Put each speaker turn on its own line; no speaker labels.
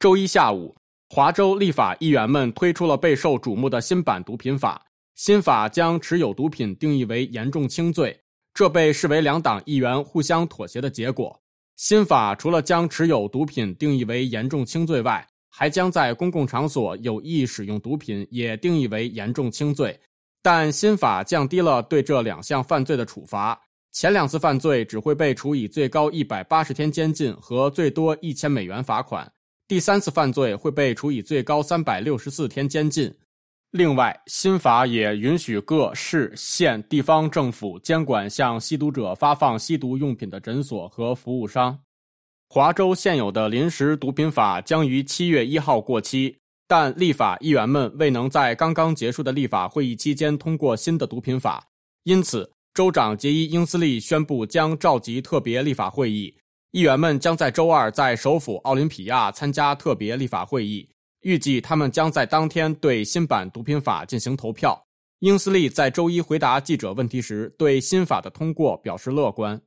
周一下午，华州立法议员们推出了备受瞩目的新版毒品法。新法将持有毒品定义为严重轻罪，这被视为两党议员互相妥协的结果。新法除了将持有毒品定义为严重轻罪外，还将在公共场所有意使用毒品也定义为严重轻罪。但新法降低了对这两项犯罪的处罚，前两次犯罪只会被处以最高一百八十天监禁和最多一千美元罚款，第三次犯罪会被处以最高三百六十四天监禁。另外，新法也允许各市县地方政府监管向吸毒者发放吸毒用品的诊所和服务商。华州现有的临时毒品法将于七月一号过期。但立法议员们未能在刚刚结束的立法会议期间通过新的毒品法，因此州长杰伊·英斯利宣布将召集特别立法会议。议员们将在周二在首府奥林匹亚参加特别立法会议，预计他们将在当天对新版毒品法进行投票。英斯利在周一回答记者问题时，对新法的通过表示乐观。